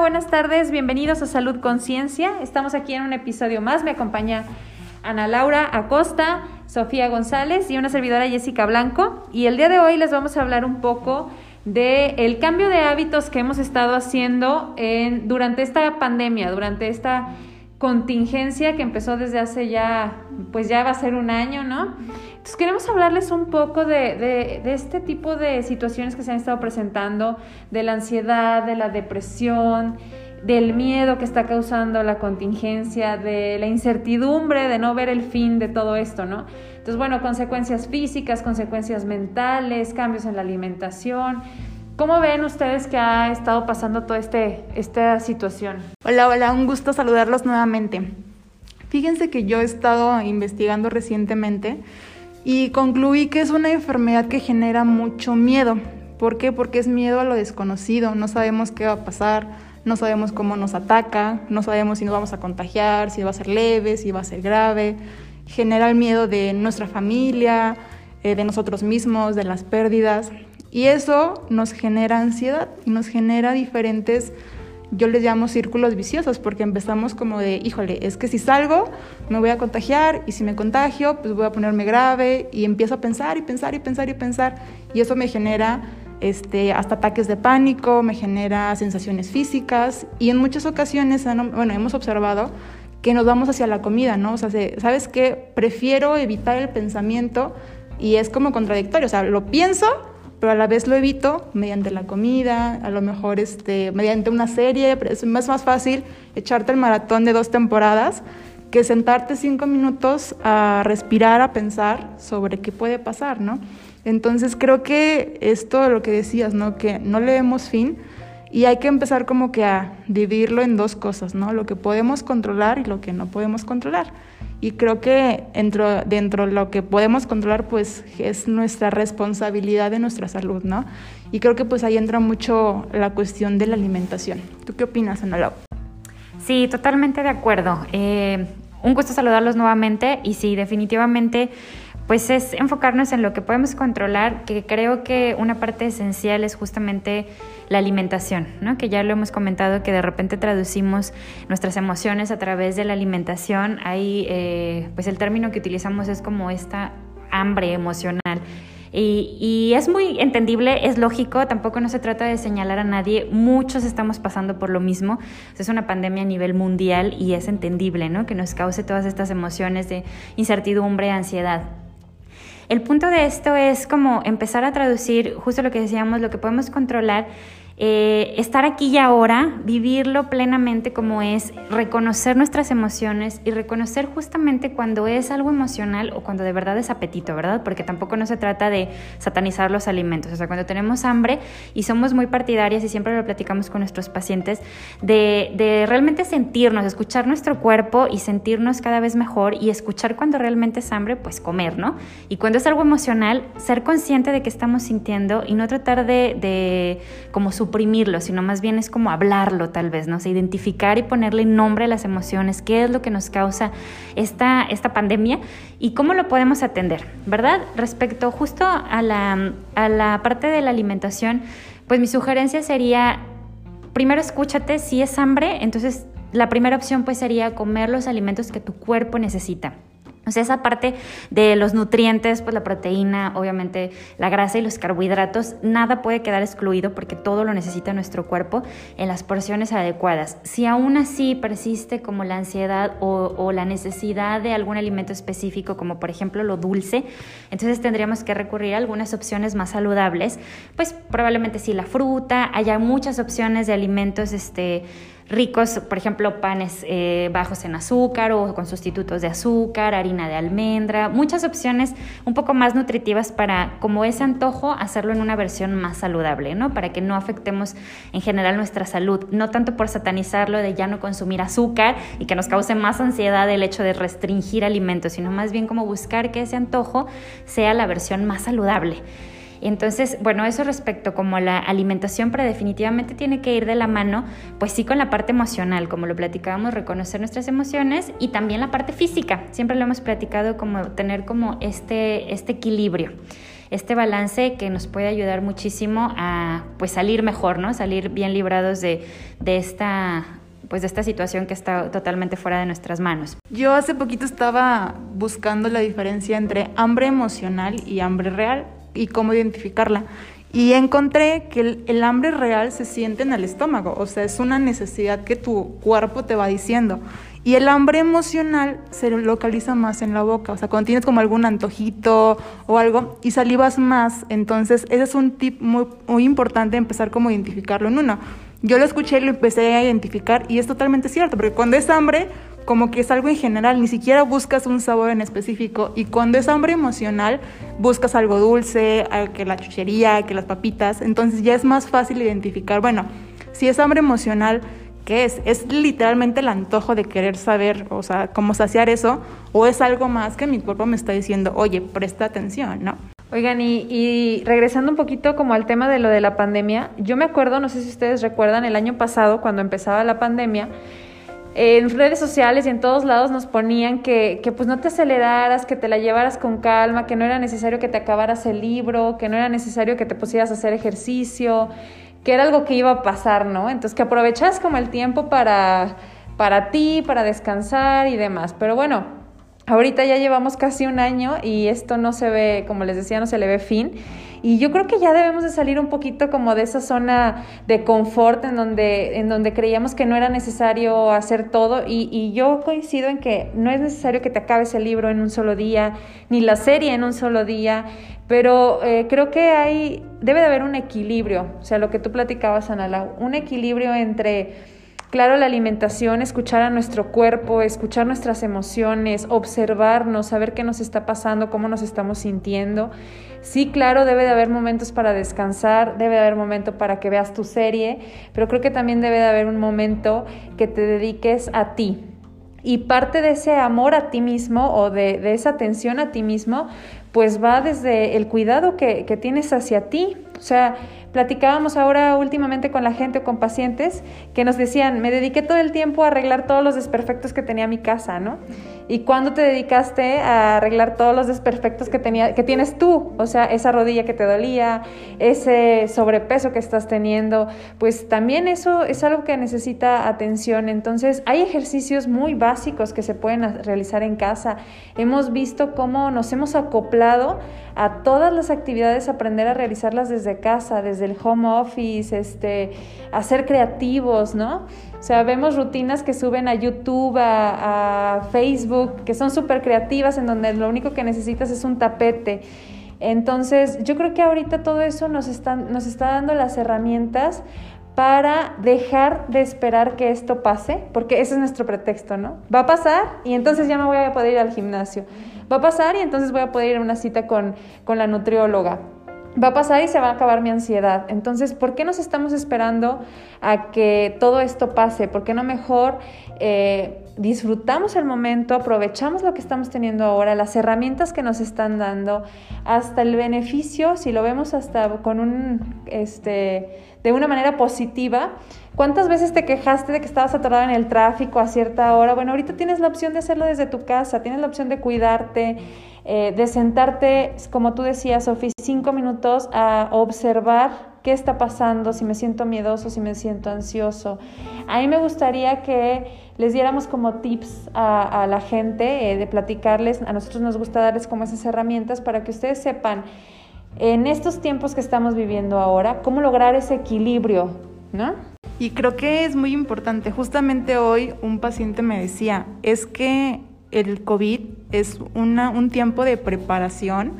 buenas tardes, bienvenidos a Salud Conciencia. Estamos aquí en un episodio más, me acompaña Ana Laura Acosta, Sofía González y una servidora Jessica Blanco. Y el día de hoy les vamos a hablar un poco de el cambio de hábitos que hemos estado haciendo en, durante esta pandemia, durante esta contingencia que empezó desde hace ya, pues ya va a ser un año, ¿no? Entonces queremos hablarles un poco de, de, este tipo de situaciones que se han estado presentando, de la ansiedad, de la depresión, del miedo que está causando la contingencia, de la incertidumbre de no ver el fin de todo esto, ¿no? Entonces, bueno, consecuencias físicas, consecuencias mentales, cambios en la alimentación. ¿Cómo ven ustedes que ha estado pasando toda este, esta situación? Hola, hola, un gusto saludarlos nuevamente. Fíjense que yo he estado investigando recientemente y concluí que es una enfermedad que genera mucho miedo. ¿Por qué? Porque es miedo a lo desconocido, no sabemos qué va a pasar, no sabemos cómo nos ataca, no sabemos si nos vamos a contagiar, si va a ser leve, si va a ser grave. Genera el miedo de nuestra familia, eh, de nosotros mismos, de las pérdidas. Y eso nos genera ansiedad y nos genera diferentes, yo les llamo círculos viciosos, porque empezamos como de, híjole, es que si salgo me voy a contagiar y si me contagio pues voy a ponerme grave y empiezo a pensar y pensar y pensar y pensar y eso me genera este, hasta ataques de pánico, me genera sensaciones físicas y en muchas ocasiones, bueno, hemos observado que nos vamos hacia la comida, ¿no? O sea, ¿sabes qué? Prefiero evitar el pensamiento y es como contradictorio, o sea, lo pienso, pero a la vez lo evito mediante la comida, a lo mejor este, mediante una serie, es más, más fácil echarte el maratón de dos temporadas que sentarte cinco minutos a respirar, a pensar sobre qué puede pasar, ¿no? Entonces creo que esto, lo que decías, ¿no? Que no le vemos fin y hay que empezar como que a dividirlo en dos cosas, ¿no? Lo que podemos controlar y lo que no podemos controlar. Y creo que dentro, dentro de lo que podemos controlar, pues es nuestra responsabilidad de nuestra salud, ¿no? Y creo que pues ahí entra mucho la cuestión de la alimentación. ¿Tú qué opinas, Ana Sí, totalmente de acuerdo. Eh, un gusto saludarlos nuevamente y sí, definitivamente pues es enfocarnos en lo que podemos controlar, que creo que una parte esencial es justamente la alimentación, ¿no? que ya lo hemos comentado, que de repente traducimos nuestras emociones a través de la alimentación. Ahí, eh, pues el término que utilizamos es como esta hambre emocional. Y, y, es muy entendible, es lógico, tampoco no se trata de señalar a nadie, muchos estamos pasando por lo mismo, es una pandemia a nivel mundial y es entendible, ¿no? Que nos cause todas estas emociones de incertidumbre, ansiedad. El punto de esto es como empezar a traducir justo lo que decíamos, lo que podemos controlar eh, estar aquí y ahora, vivirlo plenamente como es, reconocer nuestras emociones y reconocer justamente cuando es algo emocional o cuando de verdad es apetito, ¿verdad? Porque tampoco no se trata de satanizar los alimentos, o sea, cuando tenemos hambre y somos muy partidarias y siempre lo platicamos con nuestros pacientes, de, de realmente sentirnos, escuchar nuestro cuerpo y sentirnos cada vez mejor y escuchar cuando realmente es hambre, pues comer, ¿no? Y cuando es algo emocional, ser consciente de que estamos sintiendo y no tratar de, de como su suprimirlo, sino más bien es como hablarlo tal vez, ¿no? sé, identificar y ponerle nombre a las emociones, qué es lo que nos causa esta, esta pandemia y cómo lo podemos atender, ¿verdad? Respecto justo a la, a la parte de la alimentación, pues mi sugerencia sería, primero escúchate, si es hambre, entonces la primera opción pues sería comer los alimentos que tu cuerpo necesita. O sea, esa parte de los nutrientes, pues la proteína, obviamente la grasa y los carbohidratos, nada puede quedar excluido porque todo lo necesita nuestro cuerpo en las porciones adecuadas. Si aún así persiste como la ansiedad o, o la necesidad de algún alimento específico, como por ejemplo lo dulce, entonces tendríamos que recurrir a algunas opciones más saludables, pues probablemente sí la fruta, haya muchas opciones de alimentos, este, ricos, por ejemplo, panes eh, bajos en azúcar o con sustitutos de azúcar, harina de almendra, muchas opciones un poco más nutritivas para, como ese antojo, hacerlo en una versión más saludable, ¿no? Para que no afectemos en general nuestra salud, no tanto por satanizarlo de ya no consumir azúcar y que nos cause más ansiedad el hecho de restringir alimentos, sino más bien como buscar que ese antojo sea la versión más saludable. Entonces, bueno, eso respecto como la alimentación, pero definitivamente tiene que ir de la mano, pues sí con la parte emocional, como lo platicábamos, reconocer nuestras emociones y también la parte física. Siempre lo hemos platicado como tener como este, este equilibrio. este balance que nos puede ayudar muchísimo a pues salir mejor, ¿no? Salir bien librados de, de esta pues de esta situación que está totalmente fuera de nuestras manos. Yo hace poquito estaba buscando la diferencia entre hambre emocional y hambre real y cómo identificarla. Y encontré que el, hambre real se siente en el estómago, o sea, es una necesidad que tu cuerpo te va diciendo. Y el hambre emocional se localiza más en la boca, o sea, cuando tienes como algún antojito o algo y salivas más, entonces ese es un tip muy, muy importante empezar como a identificarlo en uno. Yo lo escuché y lo empecé a identificar y es totalmente cierto, porque cuando es hambre, como que es algo en general, ni siquiera buscas un sabor en específico y cuando es hambre emocional buscas algo dulce, que la chuchería, que las papitas, entonces ya es más fácil identificar, bueno, si es hambre emocional, ¿qué es? ¿Es literalmente el antojo de querer saber, o sea, cómo saciar eso? ¿O es algo más que mi cuerpo me está diciendo, oye, presta atención, ¿no? Oigan, y, y, regresando un poquito como al tema de lo de la pandemia, yo me acuerdo, no sé si ustedes recuerdan, el año pasado, cuando empezaba la pandemia, en redes sociales y en todos lados nos ponían que, que, pues no te aceleraras, que te la llevaras con calma, que no era necesario que te acabaras el libro, que no era necesario que te pusieras a hacer ejercicio, que era algo que iba a pasar, ¿no? Entonces que aprovechas como el tiempo para, para ti, para descansar y demás. Pero bueno, ahorita ya llevamos casi un año y esto no se ve, como les decía, no se le ve fin. Y yo creo que ya debemos de salir un poquito como de esa zona de confort en donde, en donde creíamos que no era necesario hacer todo. Y, y yo coincido en que no es necesario que te acabes el libro en un solo día, ni la serie en un solo día, pero eh, creo que hay, debe de haber un equilibrio, o sea, lo que tú platicabas, Ana un equilibrio entre Claro, la alimentación, escuchar a nuestro cuerpo, escuchar nuestras emociones, observarnos, saber qué nos está pasando, cómo nos estamos sintiendo. Sí, claro, debe de haber momentos para descansar, debe de haber momento para que veas tu serie, pero creo que también debe de haber un momento que te dediques a ti. Y parte de ese amor a ti mismo o de, esa atención a ti mismo, pues va desde el cuidado que, que tienes hacia ti. O sea, Platicábamos ahora últimamente con la gente o con pacientes que nos decían, me dediqué todo el tiempo a arreglar todos los desperfectos que tenía mi casa, ¿no? ¿Y cuándo te dedicaste a arreglar todos los desperfectos que, tenía, que tienes tú? O sea, esa rodilla que te dolía, ese sobrepeso que estás teniendo, pues también eso es algo que necesita atención. Entonces, hay ejercicios muy básicos que se pueden realizar en casa. Hemos visto cómo nos hemos acoplado a todas las actividades, aprender a realizarlas desde casa, desde el home office, este, a ser creativos, ¿no? O sea, vemos rutinas que suben a YouTube, a, Facebook, que son súper creativas, en donde lo único que necesitas es un tapete. Entonces, yo creo que ahorita todo eso nos, nos está dando las herramientas para dejar de esperar que esto pase, porque ese es nuestro pretexto, ¿no? Va a pasar y entonces ya no voy a poder ir al gimnasio. Va a pasar y entonces voy a poder ir a una cita con, con la nutrióloga va a pasar y se va a acabar mi ansiedad. Entonces, ¿por qué nos estamos esperando a que todo esto pase? ¿Por qué no mejor eh, disfrutamos el momento, aprovechamos lo que estamos teniendo ahora, las herramientas que nos están dando, hasta el beneficio, si lo vemos hasta con un, este, de una manera positiva? ¿Cuántas veces te quejaste de que estabas atorado en el tráfico a cierta hora? Bueno, ahorita tienes la opción de hacerlo desde tu casa, tienes la opción de cuidarte, eh, de sentarte, como tú decías, Sofía, cinco minutos a observar qué está pasando, si me siento miedoso, si me siento ansioso. A mí me gustaría que les diéramos como tips a, la gente, eh, de platicarles, a nosotros nos gusta darles como esas herramientas para que ustedes sepan en estos tiempos que estamos viviendo ahora, cómo lograr ese equilibrio, ¿no? Y creo que es muy importante. Justamente hoy un paciente me decía, es que el COVID es una, un tiempo de preparación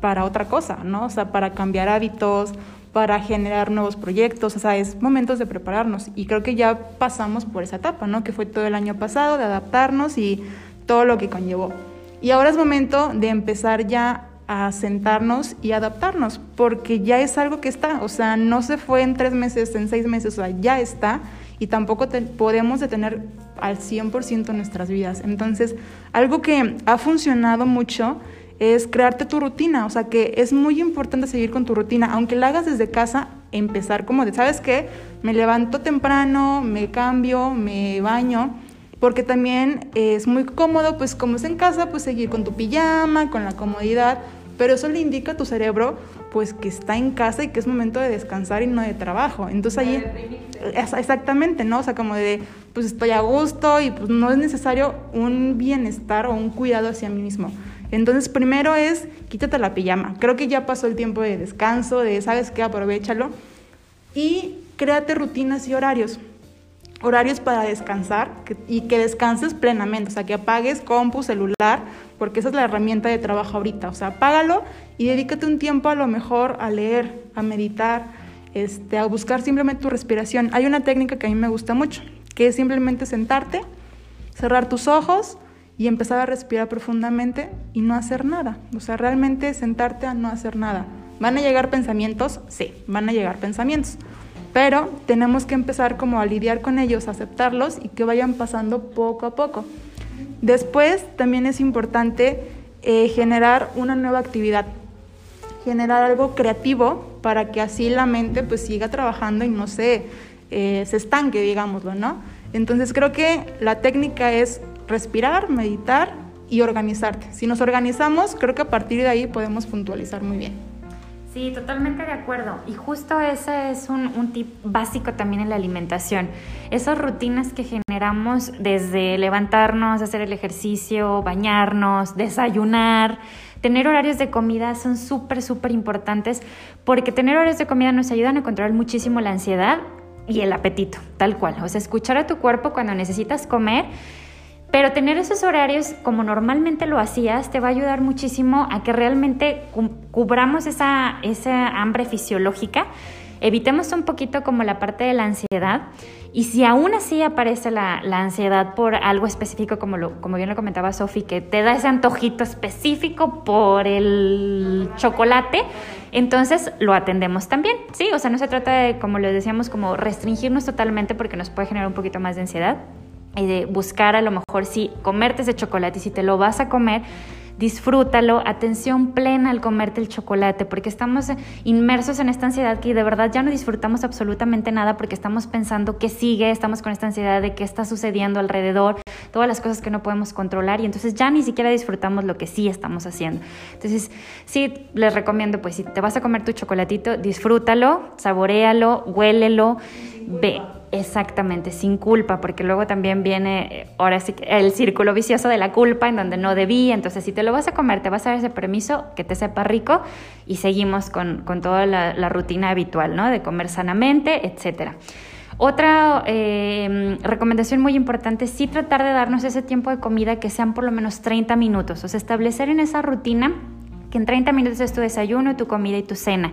para otra cosa, ¿no? O sea, para cambiar hábitos, para generar nuevos proyectos, o sea, es momentos de prepararnos y creo que ya pasamos por esa etapa, ¿no? Que fue todo el año pasado de adaptarnos y todo lo que conllevó. Y ahora es momento de empezar ya a sentarnos y adaptarnos, porque ya es algo que está, o sea, no se fue en tres meses, en seis meses, o sea, ya está y tampoco podemos detener al 100% nuestras vidas. Entonces, algo que ha funcionado mucho es crearte tu rutina, o sea que es muy importante seguir con tu rutina, aunque la hagas desde casa, empezar como de, ¿sabes qué? Me levanto temprano, me cambio, me baño, porque también es muy cómodo, pues como es en casa, pues seguir con tu pijama, con la comodidad, pero eso le indica a tu cerebro pues que está en casa y que es momento de descansar y no de trabajo. Entonces ahí exactamente, ¿no? O sea, como de pues estoy a gusto y pues no es necesario un bienestar o un cuidado hacia mí mismo. Entonces, primero es quítate la pijama. Creo que ya pasó el tiempo de descanso, de sabes qué, aprovechalo y créate rutinas y horarios horarios para descansar y que descanses plenamente, o sea, que apagues compu, celular, porque esa es la herramienta de trabajo ahorita, o sea, apágalo y dedícate un tiempo a lo mejor a leer, a meditar, este, a buscar simplemente tu respiración. Hay una técnica que a mí me gusta mucho, que es simplemente sentarte, cerrar tus ojos y empezar a respirar profundamente y no hacer nada, o sea, realmente sentarte a no hacer nada. ¿Van a llegar pensamientos? Sí, van a llegar pensamientos pero tenemos que empezar como a lidiar con ellos, aceptarlos y que vayan pasando poco a poco. Después también es importante eh, generar una nueva actividad, generar algo creativo para que así la mente pues siga trabajando y no se, eh, se estanque, digámoslo, ¿no? Entonces creo que la técnica es respirar, meditar y organizarte. Si nos organizamos, creo que a partir de ahí podemos puntualizar muy bien. Sí, totalmente de acuerdo. Y justo ese es un, tip básico también en la alimentación. Esas rutinas que generamos desde levantarnos, hacer el ejercicio, bañarnos, desayunar, tener horarios de comida son súper, súper importantes porque tener horarios de comida nos ayudan a controlar muchísimo la ansiedad y el apetito, tal cual. O sea, escuchar a tu cuerpo cuando necesitas comer pero tener esos horarios como normalmente lo hacías te va a ayudar muchísimo a que realmente cubramos esa, esa hambre fisiológica, evitemos un poquito como la parte de la ansiedad y si aún así aparece la, la ansiedad por algo específico, como, lo, como bien lo comentaba Sofi, que te da ese antojito específico por el chocolate, entonces lo atendemos también, ¿sí? O sea, no se trata de, como les decíamos, como restringirnos totalmente porque nos puede generar un poquito más de ansiedad, de buscar a lo mejor si comerte ese chocolate y si te lo vas a comer, disfrútalo, atención plena al comerte el chocolate, porque estamos inmersos en esta ansiedad que de verdad ya no disfrutamos absolutamente nada porque estamos pensando qué sigue, estamos con esta ansiedad de qué está sucediendo alrededor, todas las cosas que no podemos controlar y entonces ya ni siquiera disfrutamos lo que sí estamos haciendo. Entonces, sí, les recomiendo, pues si te vas a comer tu chocolatito, disfrútalo, saborealo, huélelo, ve Exactamente, sin culpa, porque luego también viene eh, ahora sí el círculo vicioso de la culpa en donde no debí. Entonces, si te lo vas a comer, te vas a dar ese permiso, que te sepa rico y seguimos con, toda la, rutina habitual, ¿no? De comer sanamente, etcétera. Otra eh, recomendación muy importante es sí tratar de darnos ese tiempo de comida que sean por lo menos 30 minutos, o sea, establecer en esa rutina que en 30 minutos es tu desayuno, tu comida y tu cena.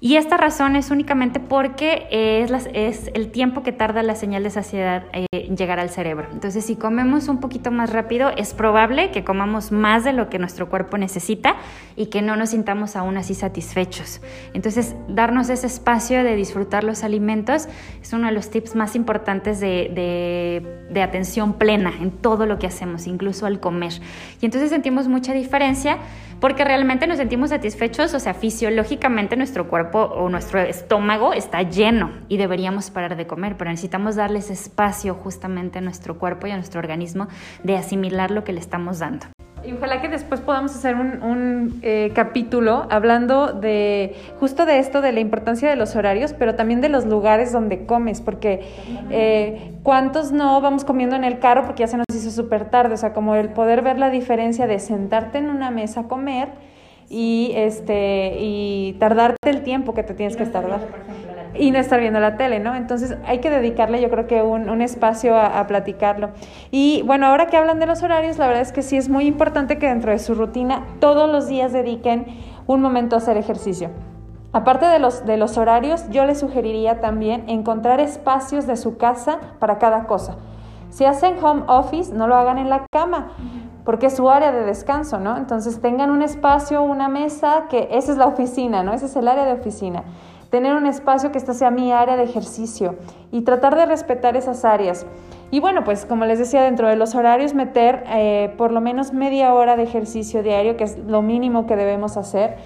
Y esta razón es únicamente porque es, el tiempo que tarda la señal de saciedad en eh, llegar al cerebro. Entonces, si comemos un poquito más rápido, es probable que comamos más de lo que nuestro cuerpo necesita y que no nos sintamos aún así satisfechos. Entonces, darnos ese espacio de disfrutar los alimentos es uno de los tips más importantes de atención plena en todo lo que hacemos, incluso al comer. Y entonces sentimos mucha diferencia porque realmente nos sentimos satisfechos, o sea, fisiológicamente nuestro cuerpo o nuestro estómago está lleno y deberíamos parar de comer, pero necesitamos darles espacio justamente a nuestro cuerpo y a nuestro organismo de asimilar lo que le estamos dando. Y ojalá que después podamos hacer un, eh, capítulo hablando de justo de esto, de la importancia de los horarios, pero también de los lugares donde comes, porque eh, cuántos no vamos comiendo en el carro porque ya se nos hizo súper tarde, o sea, como el poder ver la diferencia de sentarte en una mesa a comer y este y tardarte el tiempo que te tienes que tardar y no estar viendo la tele, ¿no? Entonces hay que dedicarle yo creo que un, un espacio a, a, platicarlo. Y bueno, ahora que hablan de los horarios, la verdad es que sí es muy importante que dentro de su rutina todos los días dediquen un momento a hacer ejercicio. Aparte de los, de los horarios, yo les sugeriría también encontrar espacios de su casa para cada cosa. Si hacen home office, no lo hagan en la cama, porque es su área de descanso, ¿no? Entonces tengan un espacio, una mesa, que esa es la oficina, ¿no? Ese es el área de oficina tener un espacio que esta sea mi área de ejercicio y tratar de respetar esas áreas. Y bueno, pues como les decía, dentro de los horarios meter eh, por lo menos media hora de ejercicio diario, que es lo mínimo que debemos hacer.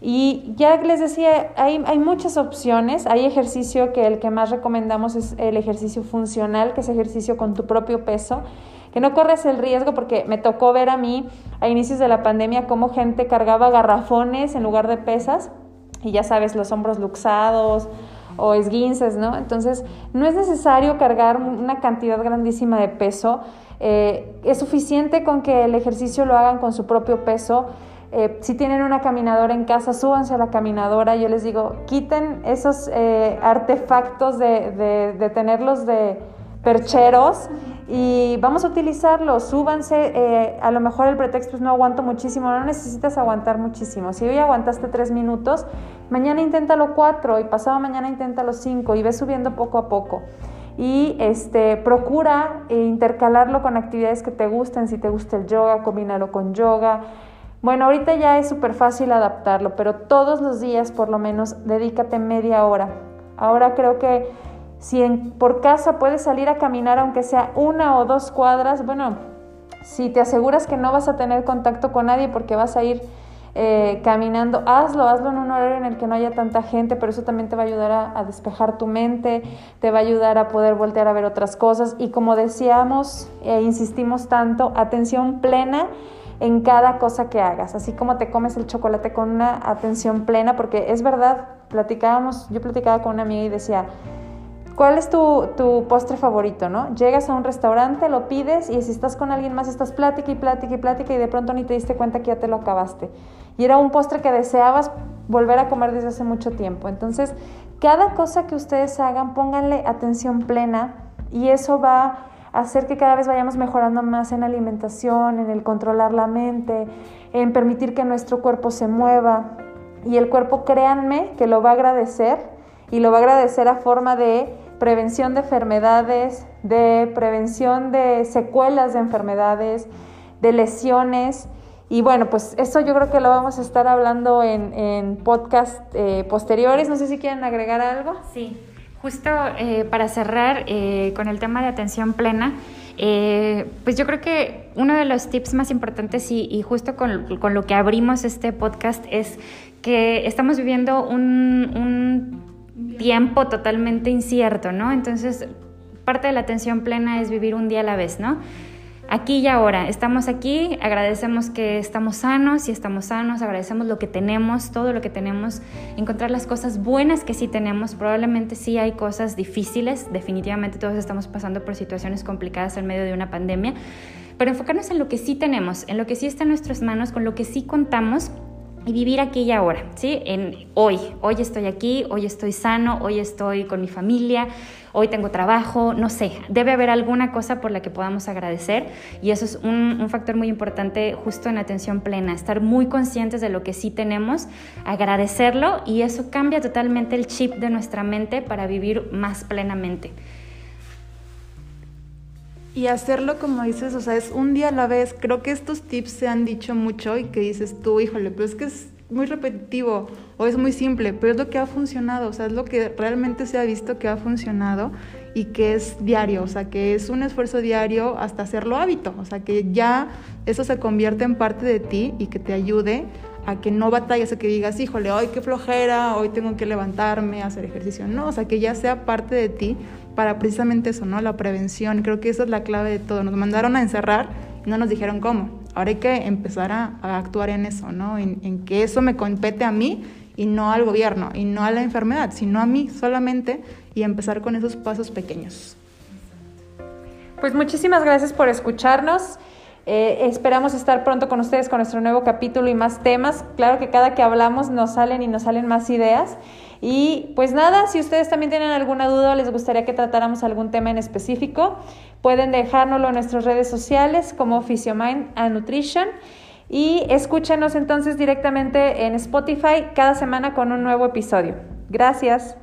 Y ya les decía, hay, hay, muchas opciones. Hay ejercicio que el que más recomendamos es el ejercicio funcional, que es ejercicio con tu propio peso, que no corres el riesgo porque me tocó ver a mí a inicios de la pandemia cómo gente cargaba garrafones en lugar de pesas y ya sabes, los hombros luxados o esguinces, ¿no? Entonces, no es necesario cargar una cantidad grandísima de peso. Eh, es suficiente con que el ejercicio lo hagan con su propio peso. Eh, si tienen una caminadora en casa, súbanse a la caminadora. Yo les digo, quiten esos eh, artefactos de, de tenerlos de percheros y vamos a utilizarlos, súbanse, eh, a lo mejor el pretexto es no aguanto muchísimo, no necesitas aguantar muchísimo. Si hoy aguantaste tres minutos, mañana inténtalo cuatro y pasado mañana inténtalo cinco y ve subiendo poco a poco. Y este, procura eh, intercalarlo con actividades que te gusten, si te gusta el yoga, combínalo con yoga. Bueno, ahorita ya es súper fácil adaptarlo, pero todos los días por lo menos dedícate media hora. Ahora creo que si por casa puedes salir a caminar aunque sea una o dos cuadras, bueno, si te aseguras que no vas a tener contacto con nadie porque vas a ir eh, caminando, hazlo, hazlo en un horario en el que no haya tanta gente, pero eso también te va a ayudar a, despejar tu mente, te va a ayudar a poder voltear a ver otras cosas. Y como decíamos e insistimos tanto, atención plena en cada cosa que hagas, así como te comes el chocolate con una atención plena, porque es verdad, platicábamos, yo platicaba con una amiga y decía, ¿Cuál es tu, postre favorito, no? Llegas a un restaurante, lo pides y si estás con alguien más estás plática y plática y plática y de pronto ni te diste cuenta que ya te lo acabaste. Y era un postre que deseabas volver a comer desde hace mucho tiempo. Entonces, cada cosa que ustedes hagan, pónganle atención plena y eso va a hacer que cada vez vayamos mejorando más en alimentación, en el controlar la mente, en permitir que nuestro cuerpo se mueva. Y el cuerpo, créanme, que lo va a agradecer y lo va a agradecer a forma de prevención de enfermedades, de prevención de secuelas de enfermedades, de lesiones. Y bueno, pues eso yo creo que lo vamos a estar hablando en, en podcast eh, posteriores. No sé si quieren agregar algo. Sí, justo eh, para cerrar eh, con el tema de atención plena, pues yo creo que uno de los tips más importantes y, justo con, con, lo que abrimos este podcast es que estamos viviendo un tiempo totalmente incierto, ¿no? Entonces, parte de la atención plena es vivir un día a la vez, ¿no? Aquí y ahora, estamos aquí, agradecemos que estamos sanos y estamos sanos, agradecemos lo que tenemos, todo lo que tenemos, encontrar las cosas buenas que sí tenemos, probablemente sí hay cosas difíciles, definitivamente todos estamos pasando por situaciones complicadas en medio de una pandemia, pero enfocarnos en lo que sí tenemos, en lo que sí está en nuestras manos, con lo que sí contamos y vivir aquí y ahora, ¿sí? En hoy, hoy estoy aquí, hoy estoy sano, hoy estoy con mi familia, hoy tengo trabajo, no sé, debe haber alguna cosa por la que podamos agradecer y eso es un, un factor muy importante justo en atención plena, estar muy conscientes de lo que sí tenemos, agradecerlo y eso cambia totalmente el chip de nuestra mente para vivir más plenamente. Y hacerlo como dices, o sea, es un día a la vez. Creo que estos tips se han dicho mucho y que dices tú, híjole, pero es que es muy repetitivo o es muy simple, pero es lo que ha funcionado, o sea, es lo que realmente se ha visto que ha funcionado y que es diario, o sea, que es un esfuerzo diario hasta hacerlo hábito, o sea, que ya eso se convierte en parte de ti y que te ayude a que no batalles, a que digas, híjole, hoy qué flojera, hoy tengo que levantarme, hacer ejercicio, no, o sea, que ya sea parte de ti para precisamente eso, ¿no? La prevención. Creo que esa es la clave de todo. Nos mandaron a encerrar y no nos dijeron cómo. Ahora hay que empezar a, actuar en eso, ¿no? En, que eso me compete a mí y no al gobierno, y no a la enfermedad, sino a mí solamente y empezar con esos pasos pequeños. Pues muchísimas gracias por escucharnos. Eh, esperamos estar pronto con ustedes con nuestro nuevo capítulo y más temas. Claro que cada que hablamos nos salen y nos salen más ideas. Y pues nada, si ustedes también tienen alguna duda o les gustaría que tratáramos algún tema en específico, pueden dejárnoslo en nuestras redes sociales como Physiomind and Nutrition. Y escúchenos entonces directamente en Spotify cada semana con un nuevo episodio. Gracias.